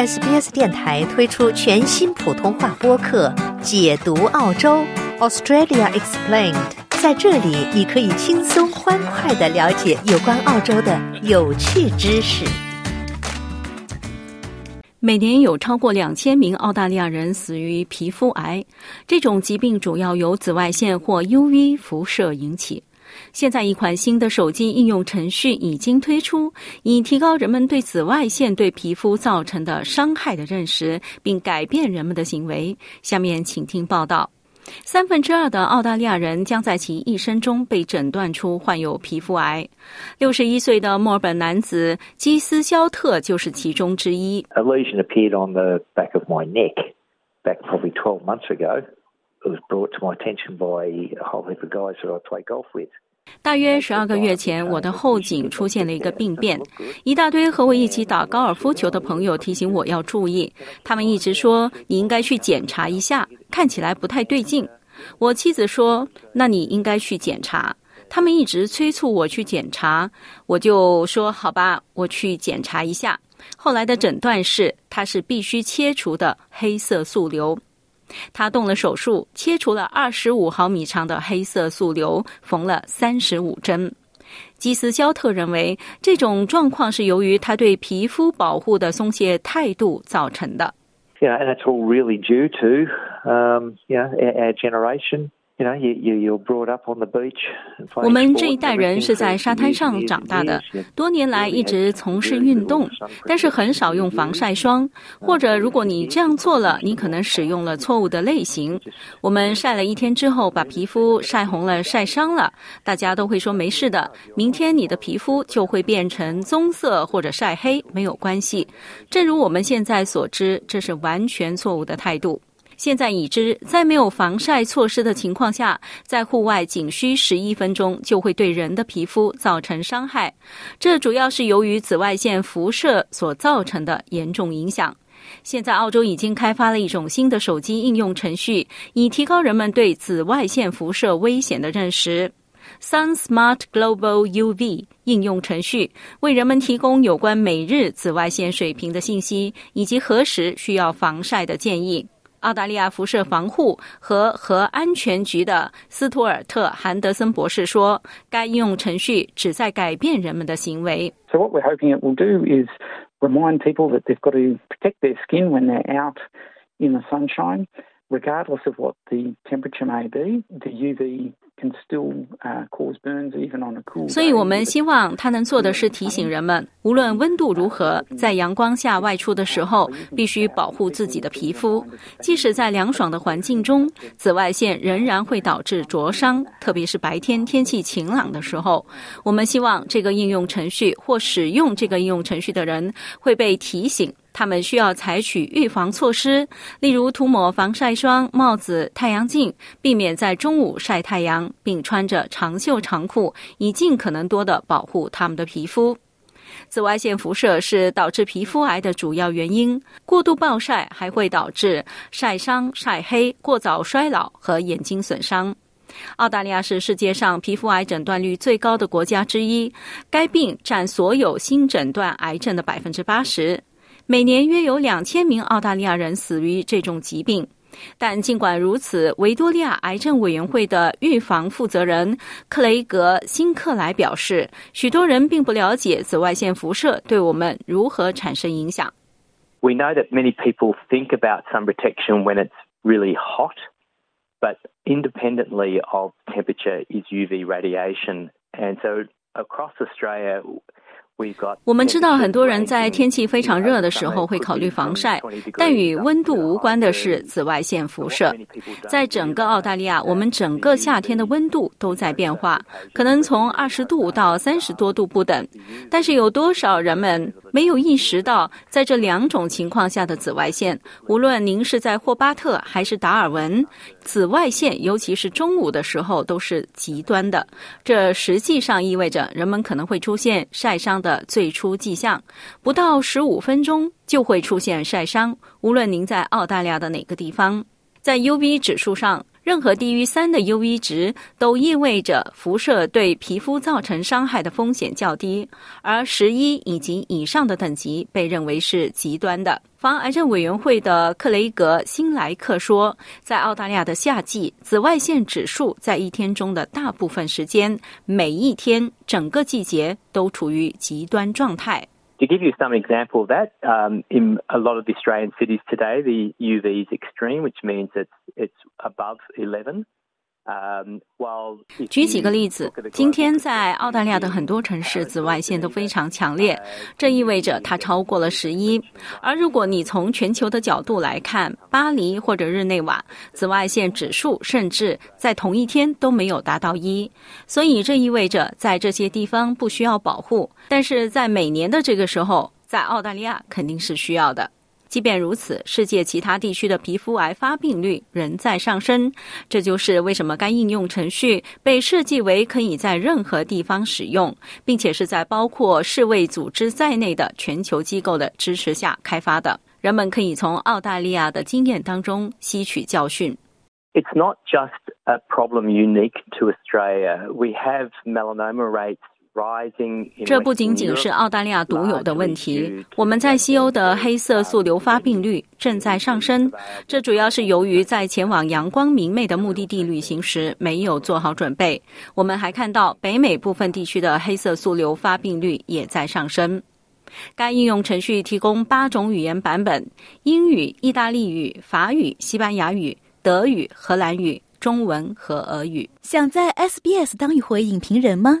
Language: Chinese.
SBS 电台推出全新普通话播客《解读澳洲 Australia Explained》。在这里，你可以轻松欢快的了解有关澳洲的有趣知识。每年有超过两千名澳大利亚人死于皮肤癌，这种疾病主要由紫外线或 UV 辐射引起。现在，一款新的手机应用程序已经推出，以提高人们对紫外线对皮肤造成的伤害的认识，并改变人们的行为。下面请听报道：三分之二的澳大利亚人将在其一生中被诊断出患有皮肤癌。六十一岁的墨尔本男子基斯肖特就是其中之一。A lesion appeared on the back of my neck back probably twelve months ago. It was brought to my attention by a whole heap of guys that I play golf with. 大约十二个月前，我的后颈出现了一个病变。一大堆和我一起打高尔夫球的朋友提醒我要注意，他们一直说你应该去检查一下，看起来不太对劲。我妻子说：“那你应该去检查。”他们一直催促我去检查，我就说：“好吧，我去检查一下。”后来的诊断是，它是必须切除的黑色素瘤。他动了手术，切除了二十五毫米长的黑色素瘤，缝了三十五针。基斯肖特认为，这种状况是由于他对皮肤保护的松懈态度造成的。Yeah, and that's all really due to, um, yeah, our generation. 我们这一代人是在沙滩上长大的，多年来一直从事运动，但是很少用防晒霜。或者，如果你这样做了，你可能使用了错误的类型。我们晒了一天之后，把皮肤晒红了、晒伤了，大家都会说没事的。明天你的皮肤就会变成棕色或者晒黑，没有关系。正如我们现在所知，这是完全错误的态度。现在已知，在没有防晒措施的情况下，在户外仅需十一分钟就会对人的皮肤造成伤害。这主要是由于紫外线辐射所造成的严重影响。现在，澳洲已经开发了一种新的手机应用程序，以提高人们对紫外线辐射危险的认识。Sun Smart Global UV 应用程序为人们提供有关每日紫外线水平的信息，以及何时需要防晒的建议。澳大利亚辐射防护和核安全局的斯图尔特·韩德森博士说：“该应用程序旨在改变人们的行为。” So what we're hoping it will do is remind people that they've got to protect their skin when they're out in the sunshine, regardless of what the temperature may be. The UV 所以，我们希望他能做的是提醒人们，无论温度如何，在阳光下外出的时候，必须保护自己的皮肤。即使在凉爽的环境中，紫外线仍然会导致灼伤，特别是白天天气晴朗的时候。我们希望这个应用程序或使用这个应用程序的人会被提醒。他们需要采取预防措施，例如涂抹防晒霜、帽子、太阳镜，避免在中午晒太阳，并穿着长袖长裤，以尽可能多的保护他们的皮肤。紫外线辐射是导致皮肤癌的主要原因，过度暴晒还会导致晒伤、晒黑、过早衰老和眼睛损伤。澳大利亚是世界上皮肤癌诊断率最高的国家之一，该病占所有新诊断癌症的百分之八十。每年约有两千名澳大利亚人死于这种疾病，但尽管如此，维多利亚癌症委员会的预防负责人克雷格·辛克莱表示，许多人并不了解紫外线辐射对我们如何产生影响。We know that many people think about sun protection when it's really hot, but independently of temperature is UV radiation, and so across Australia. 我们知道很多人在天气非常热的时候会考虑防晒，但与温度无关的是紫外线辐射。在整个澳大利亚，我们整个夏天的温度都在变化，可能从二十度到三十多度不等。但是有多少人们没有意识到，在这两种情况下的紫外线，无论您是在霍巴特还是达尔文，紫外线尤其是中午的时候都是极端的。这实际上意味着人们可能会出现晒伤的。最初迹象，不到十五分钟就会出现晒伤。无论您在澳大利亚的哪个地方，在 UV 指数上。任何低于三的 UV 值都意味着辐射对皮肤造成伤害的风险较低，而十一以及以上的等级被认为是极端的。防癌症委员会的克雷格辛莱克说，在澳大利亚的夏季，紫外线指数在一天中的大部分时间，每一天整个季节都处于极端状态。To give you some example of that, um, in a lot of the Australian cities today, the UV is extreme, which means it's it's above eleven. 举几个例子，今天在澳大利亚的很多城市，紫外线都非常强烈，这意味着它超过了十一。而如果你从全球的角度来看，巴黎或者日内瓦，紫外线指数甚至在同一天都没有达到一。所以这意味着在这些地方不需要保护，但是在每年的这个时候，在澳大利亚肯定是需要的。即便如此，世界其他地区的皮肤癌发病率仍在上升。这就是为什么该应用程序被设计为可以在任何地方使用，并且是在包括世卫组织在内的全球机构的支持下开发的。人们可以从澳大利亚的经验当中吸取教训。It's not just a problem unique to Australia. We have melanoma rates. 这不仅仅是澳大利亚独有的问题。我们在西欧的黑色素瘤发病率正在上升，这主要是由于在前往阳光明媚的目的地旅行时没有做好准备。我们还看到北美部分地区的黑色素瘤发病率也在上升。该应用程序提供八种语言版本：英语、意大利语、法语、西班牙语、德语、荷兰语、中文和俄语。想在 SBS 当一回影评人吗